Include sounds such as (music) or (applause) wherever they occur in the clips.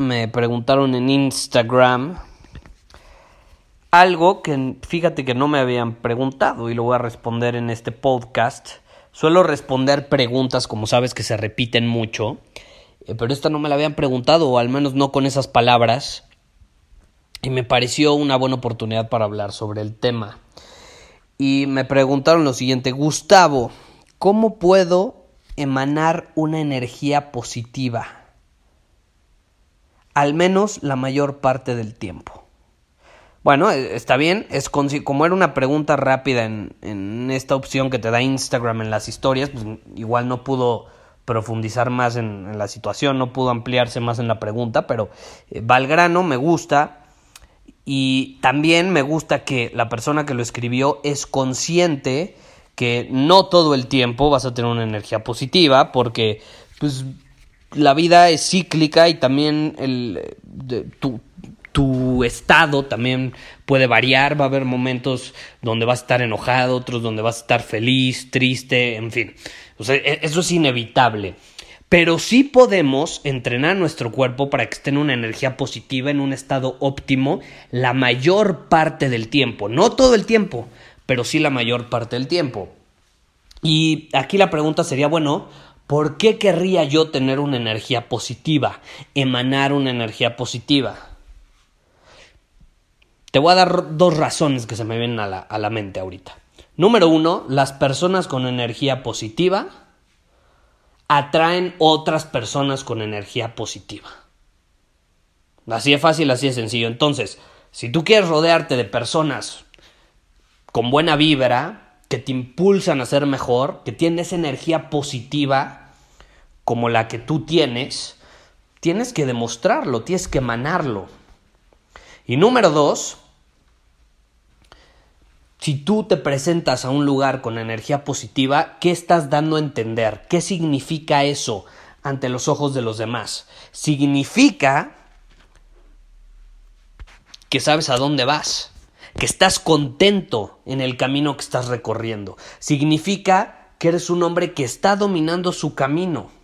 me preguntaron en Instagram algo que fíjate que no me habían preguntado y lo voy a responder en este podcast. Suelo responder preguntas, como sabes, que se repiten mucho, eh, pero esta no me la habían preguntado, o al menos no con esas palabras, y me pareció una buena oportunidad para hablar sobre el tema. Y me preguntaron lo siguiente, Gustavo, ¿cómo puedo emanar una energía positiva? Al menos la mayor parte del tiempo. Bueno, e, está bien, es como era una pregunta rápida en, esta opción que te da Instagram en las historias, pues igual no pudo profundizar más en, la situación, no pudo ampliarse más en la pregunta, pero eh, Valgrano me gusta y también me gusta que la persona que lo escribió es consciente que no todo el tiempo vas a tener una energía positiva porque pues la vida es cíclica y también el, tu, tu estado también puede variar, va a haber momentos donde vas a estar enojado, otros donde vas a estar feliz, triste, en fin. E, eso es inevitable. Pero sí podemos entrenar nuestro cuerpo para que esté en una energía positiva, en un estado óptimo, la mayor parte del tiempo. No todo el tiempo, pero sí la mayor parte del tiempo. Y aquí la pregunta sería, bueno, ¿Por qué querría yo tener una energía positiva? Emanar una energía positiva. Te voy a dar dos razones que se me vienen a la, a la mente ahorita. Número uno, las personas con energía positiva atraen otras personas con energía positiva. Así de fácil, así de sencillo. Entonces, si tú quieres rodearte de personas con buena vibra, que te impulsan a ser mejor, que tienen esa energía positiva, como la que tú tienes, tienes que demostrarlo, tienes que emanarlo. Y número dos, si tú te presentas a un lugar con energía positiva, ¿qué estás dando a entender? ¿Qué significa eso ante los ojos de los demás? Significa que sabes a dónde vas, que estás contento en el camino que estás recorriendo. Significa que eres un hombre que está dominando su camino.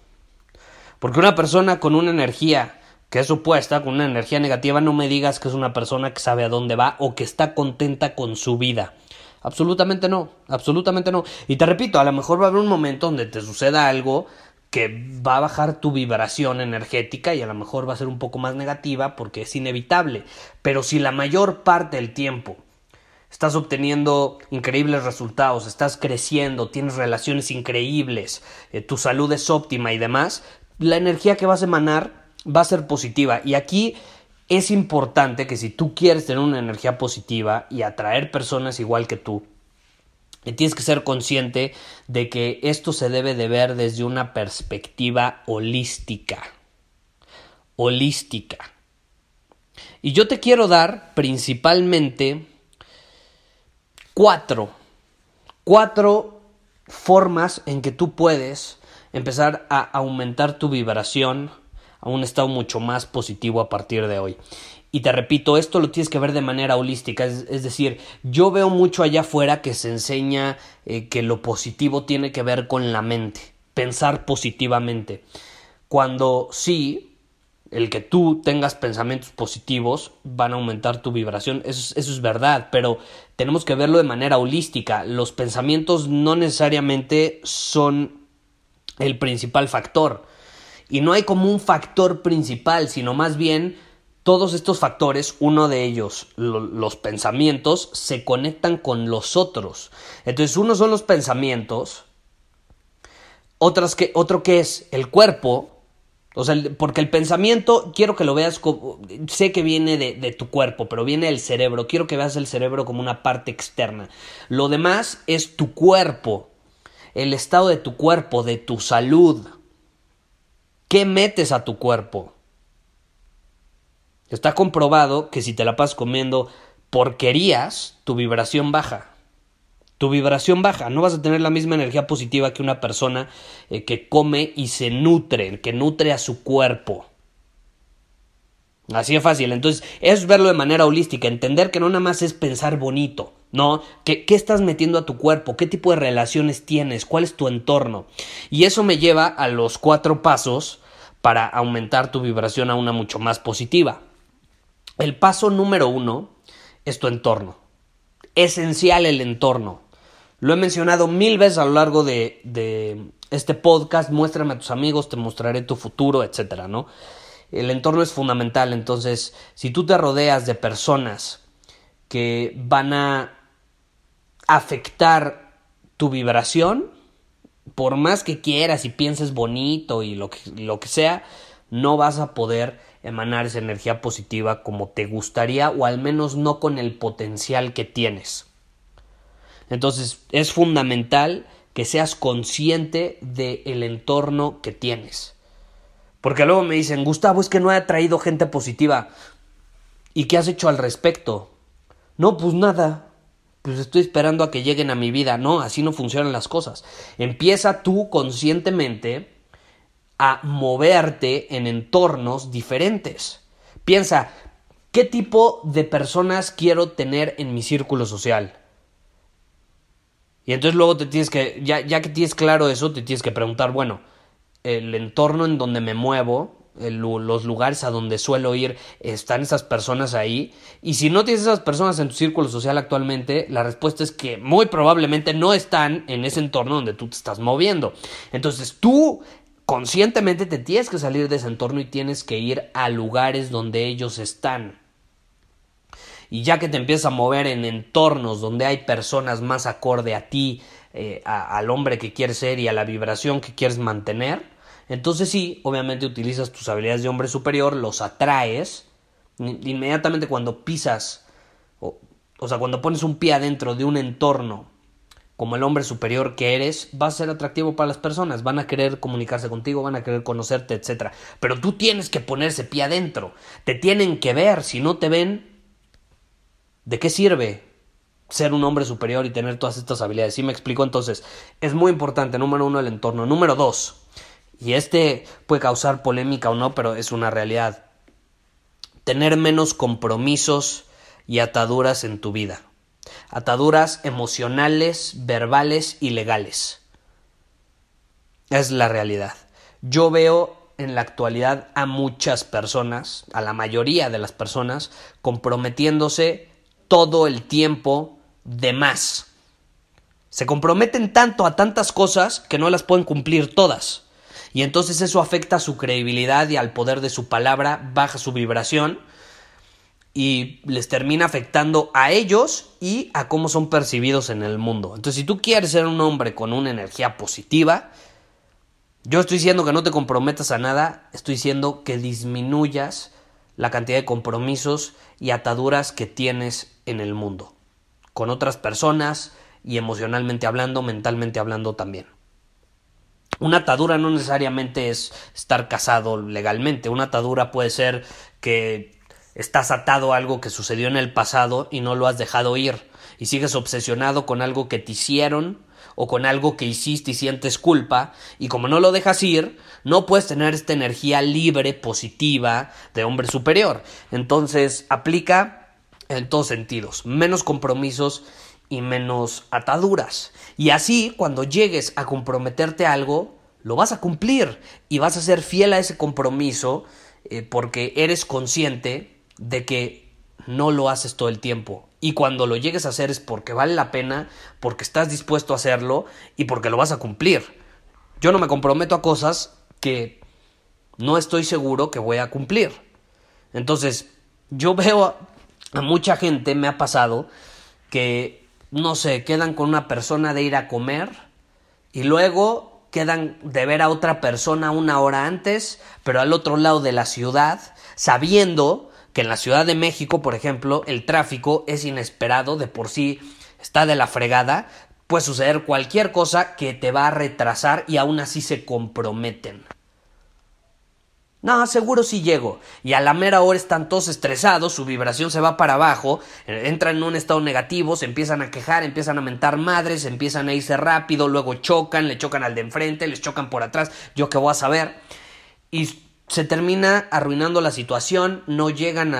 Porque una persona con una energía que es supuesta, con una energía negativa, no me digas que es una persona que sabe a dónde va o que está contenta con su vida. Absolutamente no, absolutamente no. Y te repito, a lo mejor va a haber un momento donde te suceda algo que va a bajar tu vibración energética y a lo mejor va a ser un poco más negativa porque es inevitable. Pero si la mayor parte del tiempo estás obteniendo increíbles resultados, estás creciendo, tienes relaciones increíbles, eh, tu salud es óptima y demás, la energía que vas a emanar va a ser positiva. Y aquí es importante que si tú quieres tener una energía positiva y atraer personas igual que tú, tienes que ser consciente de que esto se debe de ver desde una perspectiva holística. Holística. Y yo te quiero dar principalmente cuatro, cuatro formas en que tú puedes empezar a aumentar tu vibración a un estado mucho más positivo a partir de hoy. Y te repito, esto lo tienes que ver de manera holística, es, decir, yo veo mucho allá afuera que se enseña eh, que lo positivo tiene que ver con la mente, pensar positivamente, cuando sí, el que tú tengas pensamientos positivos van a aumentar tu vibración, eso, eso es verdad, pero tenemos que verlo de manera holística, los pensamientos no necesariamente son el principal factor. Y no hay como un factor principal, sino más bien todos estos factores, uno de ellos, los pensamientos, se conectan con los otros. Entonces, uno son los pensamientos, otras que, otro que es el cuerpo, o sea, porque el pensamiento, quiero que lo veas, como, sé que viene de, de, tu cuerpo, pero viene del cerebro, quiero que veas el cerebro como una parte externa. Lo demás es tu cuerpo, el estado de tu cuerpo, de tu salud. ¿Qué metes a tu cuerpo? Está comprobado que si te la pasas comiendo porquerías, tu vibración baja. Tu vibración baja, no vas a tener la misma energía positiva que una persona eh, que come y se nutre, que nutre a su cuerpo. Así es fácil. Entonces, es verlo de manera holística, entender que no nada más es pensar bonito, ¿no? ¿Qué, ¿Qué, estás metiendo a tu cuerpo? ¿Qué tipo de relaciones tienes? ¿Cuál es tu entorno? Y eso me lleva a los cuatro pasos para aumentar tu vibración a una mucho más positiva. El paso número uno es tu entorno. Esencial el entorno. Lo he mencionado mil veces a lo largo de, de este podcast. Muéstrame a tus amigos, te mostraré tu futuro, etcétera, ¿no? El entorno es fundamental. Entonces, si tú te rodeas de personas que van a afectar tu vibración, por más que quieras y pienses bonito y lo que, lo que sea, no vas a poder emanar esa energía positiva como te gustaría o al menos no con el potencial que tienes. Entonces es fundamental que seas consciente del entorno que tienes. Porque luego me dicen, Gustavo, es que no he traído gente positiva. ¿Y qué has hecho al respecto? No, pues nada. Pues estoy esperando a que lleguen a mi vida. No, así no funcionan las cosas. Empieza tú conscientemente a moverte en entornos diferentes. Piensa, ¿qué tipo de personas quiero tener en mi círculo social? Y entonces luego te tienes que, ya, ya que tienes claro eso, te tienes que preguntar, bueno, el entorno en donde me muevo, los lugares a donde suelo ir, están esas personas ahí. Y si no tienes esas personas en tu círculo social actualmente, la respuesta es que muy probablemente no están en ese entorno donde tú te estás moviendo. Entonces tú conscientemente te tienes que salir de ese entorno y tienes que ir a lugares donde ellos están. Y ya que te empiezas a mover en entornos donde hay personas más acorde a ti, eh, al hombre que quieres ser y a la vibración que quieres mantener, entonces sí, obviamente utilizas tus habilidades de hombre superior, los atraes, inmediatamente cuando pisas, o, o sea, cuando pones un pie adentro de un entorno como el hombre superior que eres, va a ser atractivo para las personas, van a querer comunicarse contigo, van a querer conocerte, etc. Pero tú tienes que ponerse pie adentro, te tienen que ver, si no te ven, ¿de qué sirve ser un hombre superior y tener todas estas habilidades? ¿Sí me explico? Entonces, es muy importante, número uno, el entorno. Número dos, y este puede causar polémica o no, pero es una realidad, tener menos compromisos y ataduras en tu vida ataduras emocionales, verbales y legales. Es la realidad. Yo veo en la actualidad a muchas personas, a la mayoría de las personas, comprometiéndose todo el tiempo de más. Se comprometen tanto a tantas cosas que no las pueden cumplir todas. Y entonces eso afecta a su credibilidad y al poder de su palabra, baja su vibración y les termina afectando a ellos y a cómo son percibidos en el mundo. Entonces, si tú quieres ser un hombre con una energía positiva, yo estoy diciendo que no te comprometas a nada, estoy diciendo que disminuyas la cantidad de compromisos y ataduras que tienes en el mundo, con otras personas y emocionalmente hablando, mentalmente hablando también. Una atadura no necesariamente es estar casado legalmente, una atadura puede ser que estás atado a algo que sucedió en el pasado y no lo has dejado ir, y sigues obsesionado con algo que te hicieron o con algo que hiciste y sientes culpa, y como no lo dejas ir, no puedes tener esta energía libre, positiva, de hombre superior. Entonces, aplica en todos sentidos, menos compromisos y menos ataduras. Y así, cuando llegues a comprometerte a algo, lo vas a cumplir y vas a ser fiel a ese compromiso eh, porque eres consciente de que no lo haces todo el tiempo. Y cuando lo llegues a hacer es porque vale la pena, porque estás dispuesto a hacerlo y porque lo vas a cumplir. Yo no me comprometo a cosas que no estoy seguro que voy a cumplir. Entonces, Yo veo a mucha gente, me ha pasado, que, no sé, quedan con una persona de ir a comer y luego quedan de ver a otra persona una hora antes, pero al otro lado de la ciudad, sabiendo que en la Ciudad de México, por ejemplo, el tráfico es inesperado, de por sí está de la fregada, puede suceder cualquier cosa que te va a retrasar y aún así se comprometen. No, seguro sí llego. Y a la mera hora están todos estresados, su vibración se va para abajo, eh, entran en un estado negativo, se empiezan a quejar, empiezan a mentar madres, empiezan a irse rápido, luego chocan, le chocan al de enfrente, les chocan por atrás, yo qué voy a saber. Y se termina arruinando la situación, no llegan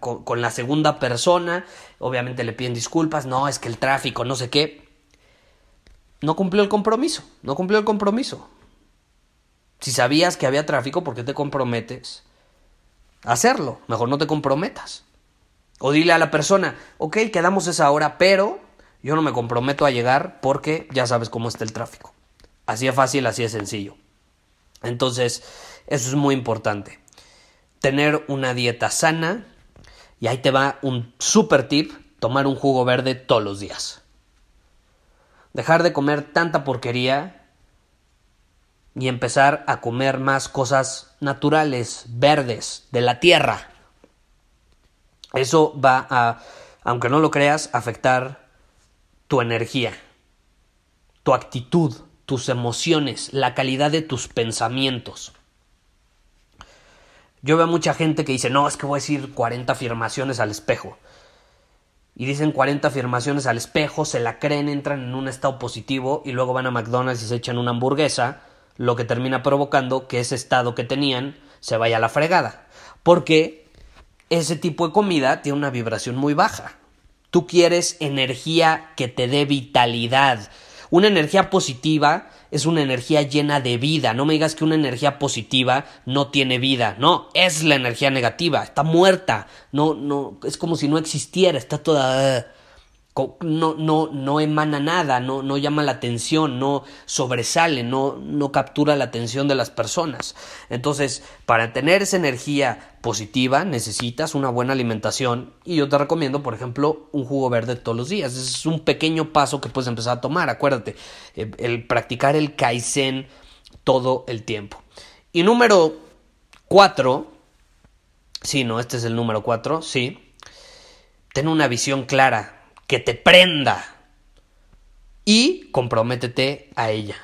con la segunda persona, obviamente le piden disculpas, no, es que el tráfico, no sé qué. No cumplió el compromiso, no cumplió el compromiso. Si sabías que había tráfico, ¿por qué te comprometes a hacerlo? Mejor no te comprometas. O dile a la persona, ok, quedamos esa hora, pero yo no me comprometo a llegar porque ya sabes cómo está el tráfico. Así es fácil, así es sencillo. Entonces, eso es muy importante. Tener una dieta sana. Y ahí te va un super tip, tomar un jugo verde todos los días. Dejar de comer tanta porquería y empezar a comer más cosas naturales, verdes, de la tierra. Eso va a, aunque no lo creas, afectar tu energía, tu actitud, tus emociones, la calidad de tus pensamientos. Yo veo mucha gente que dice, no, es que voy a decir 40 afirmaciones al espejo. Y dicen 40 afirmaciones al espejo, se la creen, entran en un estado positivo y luego van a McDonald's y se echan una hamburguesa lo que termina provocando que ese estado que tenían se vaya a la fregada. Porque ese tipo de comida tiene una vibración muy baja. Tú quieres energía que te dé vitalidad. Una energía positiva es una energía llena de vida. No me digas que una energía positiva no tiene vida. No, es la energía negativa. Está muerta. No, no, es como si no existiera. Está toda no, no, no emana nada, no, no llama la atención, no sobresale, no, no captura la atención de las personas. Entonces, para tener esa energía positiva necesitas una buena alimentación y yo te recomiendo, por ejemplo, un jugo verde todos los días. Es un pequeño paso que puedes empezar a tomar, acuérdate, eh, el practicar el Kaizen todo el tiempo. Y número cuatro, sí, no, este es el número cuatro, sí, ten una visión clara que te prenda. Y comprométete a ella.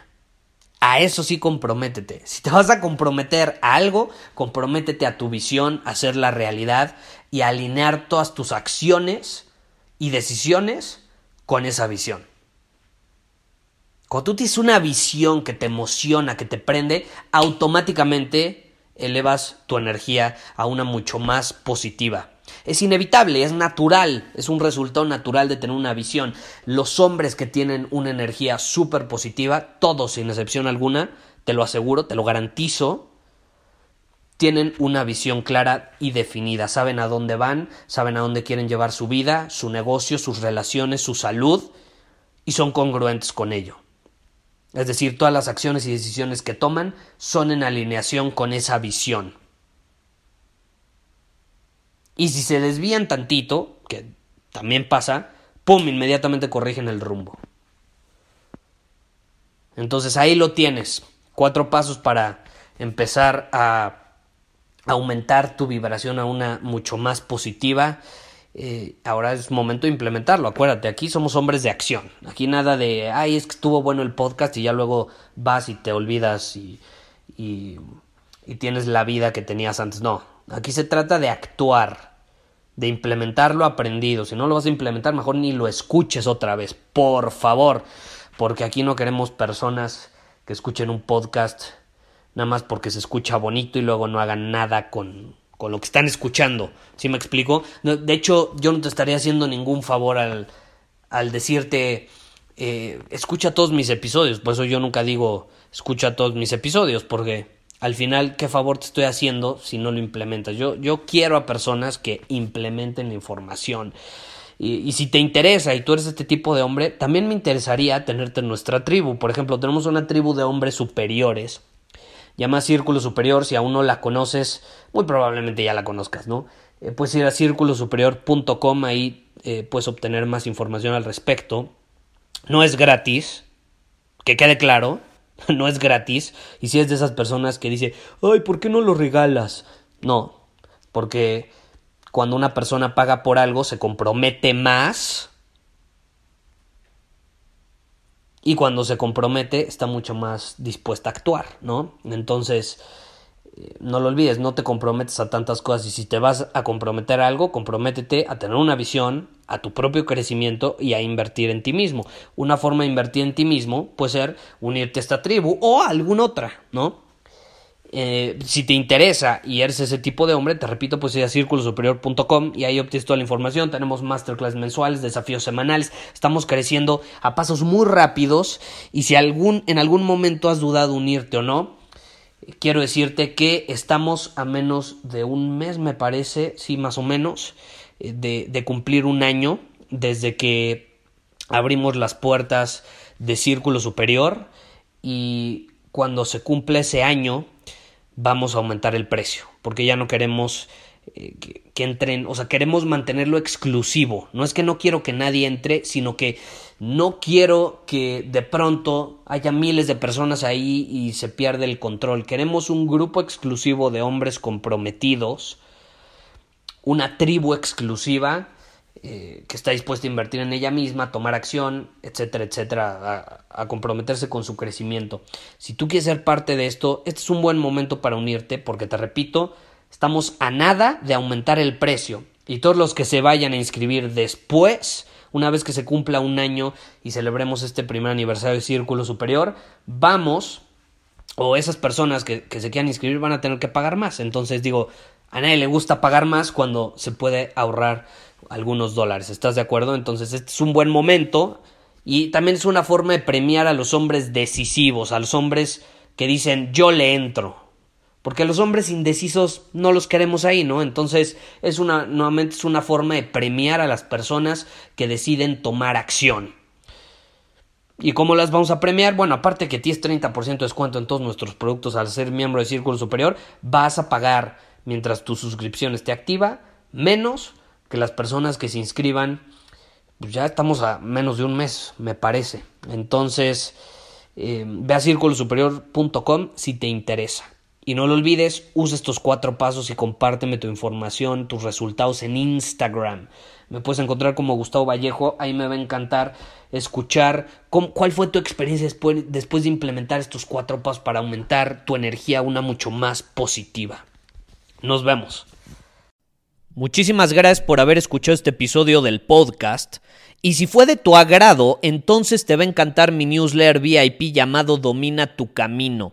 A eso sí comprométete. Si te vas a comprometer a algo, comprométete a tu visión, a hacer la realidad y alinear todas tus acciones y decisiones con esa visión. Cuando tú tienes una visión que te emociona, que te prende, automáticamente elevas tu energía a una mucho más positiva. Es inevitable, es natural, es un resultado natural de tener una visión. Los hombres que tienen una energía súper positiva, todos sin excepción alguna, te lo aseguro, te lo garantizo, tienen una visión clara y definida, saben a dónde van, saben a dónde quieren llevar su vida, su negocio, sus relaciones, su salud y son congruentes con ello. Es decir, todas las acciones y decisiones que toman son en alineación con esa visión. Y si se desvían tantito, que también pasa, ¡pum! inmediatamente corrigen el rumbo. Entonces ahí lo tienes. Cuatro pasos para empezar a aumentar tu vibración a una mucho más positiva. Eh, ahora es momento de implementarlo. Acuérdate, aquí somos hombres de acción. Aquí nada de, ay, es que estuvo bueno el podcast y ya luego vas y te olvidas y, y, y tienes la vida que tenías antes. No, aquí se trata de actuar de implementar lo aprendido. Si no lo vas a implementar, mejor ni lo escuches otra vez, por favor, porque aquí no queremos personas que escuchen un podcast nada más porque se escucha bonito y luego no hagan nada con, con lo que están escuchando. ¿Sí me explico? De hecho, yo no te estaría haciendo ningún favor al, al decirte, eh, escucha todos mis episodios. Por eso yo nunca digo, escucha todos mis episodios, porque al final, ¿qué favor te estoy haciendo si no lo implementas? Yo, yo quiero a personas que implementen la información. Y, si te interesa y tú eres este tipo de hombre, también me interesaría tenerte en nuestra tribu. Por ejemplo, tenemos una tribu de hombres superiores. Llama Círculo Superior, si aún no la conoces, muy probablemente ya la conozcas, ¿no? eh, puedes ir a círculosuperior.com, ahí eh, puedes obtener más información al respecto. No es gratis, que quede claro, (laughs) no es gratis. Y si es de esas personas que dice, ay, ¿por qué no lo regalas? No, porque cuando una persona paga por algo se compromete más. Y cuando se compromete está mucho más dispuesta a actuar, ¿no? Entonces, no lo olvides, no te comprometes a tantas cosas y si te vas a comprometer a algo, comprométete a tener una visión, a tu propio crecimiento y a invertir en ti mismo. Una forma de invertir en ti mismo puede ser unirte a esta tribu o a alguna otra, ¿no? Eh, si te interesa y eres ese tipo de hombre, te repito, pues ir a círculosuperior.com y ahí obtienes toda la información. Tenemos masterclass mensuales, desafíos semanales. Estamos creciendo a pasos muy rápidos y si en algún momento has dudado unirte o no, quiero decirte que estamos a menos de un mes, me parece, sí, más o menos, eh, de, de cumplir un año desde que abrimos las puertas de Círculo Superior y cuando se cumple ese año vamos a aumentar el precio porque ya no queremos eh, que, entren, o sea, queremos mantenerlo exclusivo. No es que no quiero que nadie entre, sino que no quiero que de pronto haya miles de personas ahí y se pierde el control. Queremos un grupo exclusivo de hombres comprometidos, una tribu exclusiva eh, que está dispuesta a invertir en ella misma, tomar acción, etcétera, etcétera, a, a, comprometerse con su crecimiento. Si tú quieres ser parte de esto, este es un buen momento para unirte, porque te repito, Estamos a nada de aumentar el precio. Y todos los que se vayan a inscribir después, una vez que se cumpla un año y celebremos este primer aniversario de Círculo Superior, vamos, o esas personas que, que se quieran inscribir van a tener que pagar más. Entonces digo, a nadie le gusta pagar más cuando se puede ahorrar algunos dólares. ¿Estás de acuerdo? Entonces este es un buen momento y también es una forma de premiar a los hombres decisivos, a los hombres que dicen yo le entro, porque los hombres indecisos no los queremos ahí, ¿no? Entonces es una, nuevamente es una forma de premiar a las personas que deciden tomar acción. ¿Y cómo las vamos a premiar? Bueno, aparte que tienes 30% de descuento en todos nuestros productos al ser miembro de Círculo Superior, vas a pagar mientras tu suscripción esté activa menos que las personas que se inscriban. Pues ya estamos a menos de un mes, me parece. Entonces, eh, ve a círculosuperior.com si te interesa. Y no lo olvides, usa estos cuatro pasos y compárteme tu información, tus resultados en Instagram. Me puedes encontrar como Gustavo Vallejo, ahí me va a encantar escuchar cuál fue tu experiencia después, después de implementar estos cuatro pasos para aumentar tu energía a una mucho más positiva. Nos vemos. Muchísimas gracias por haber escuchado este episodio del podcast. Y si fue de tu agrado, entonces te va a encantar mi newsletter VIP llamado Domina tu Camino.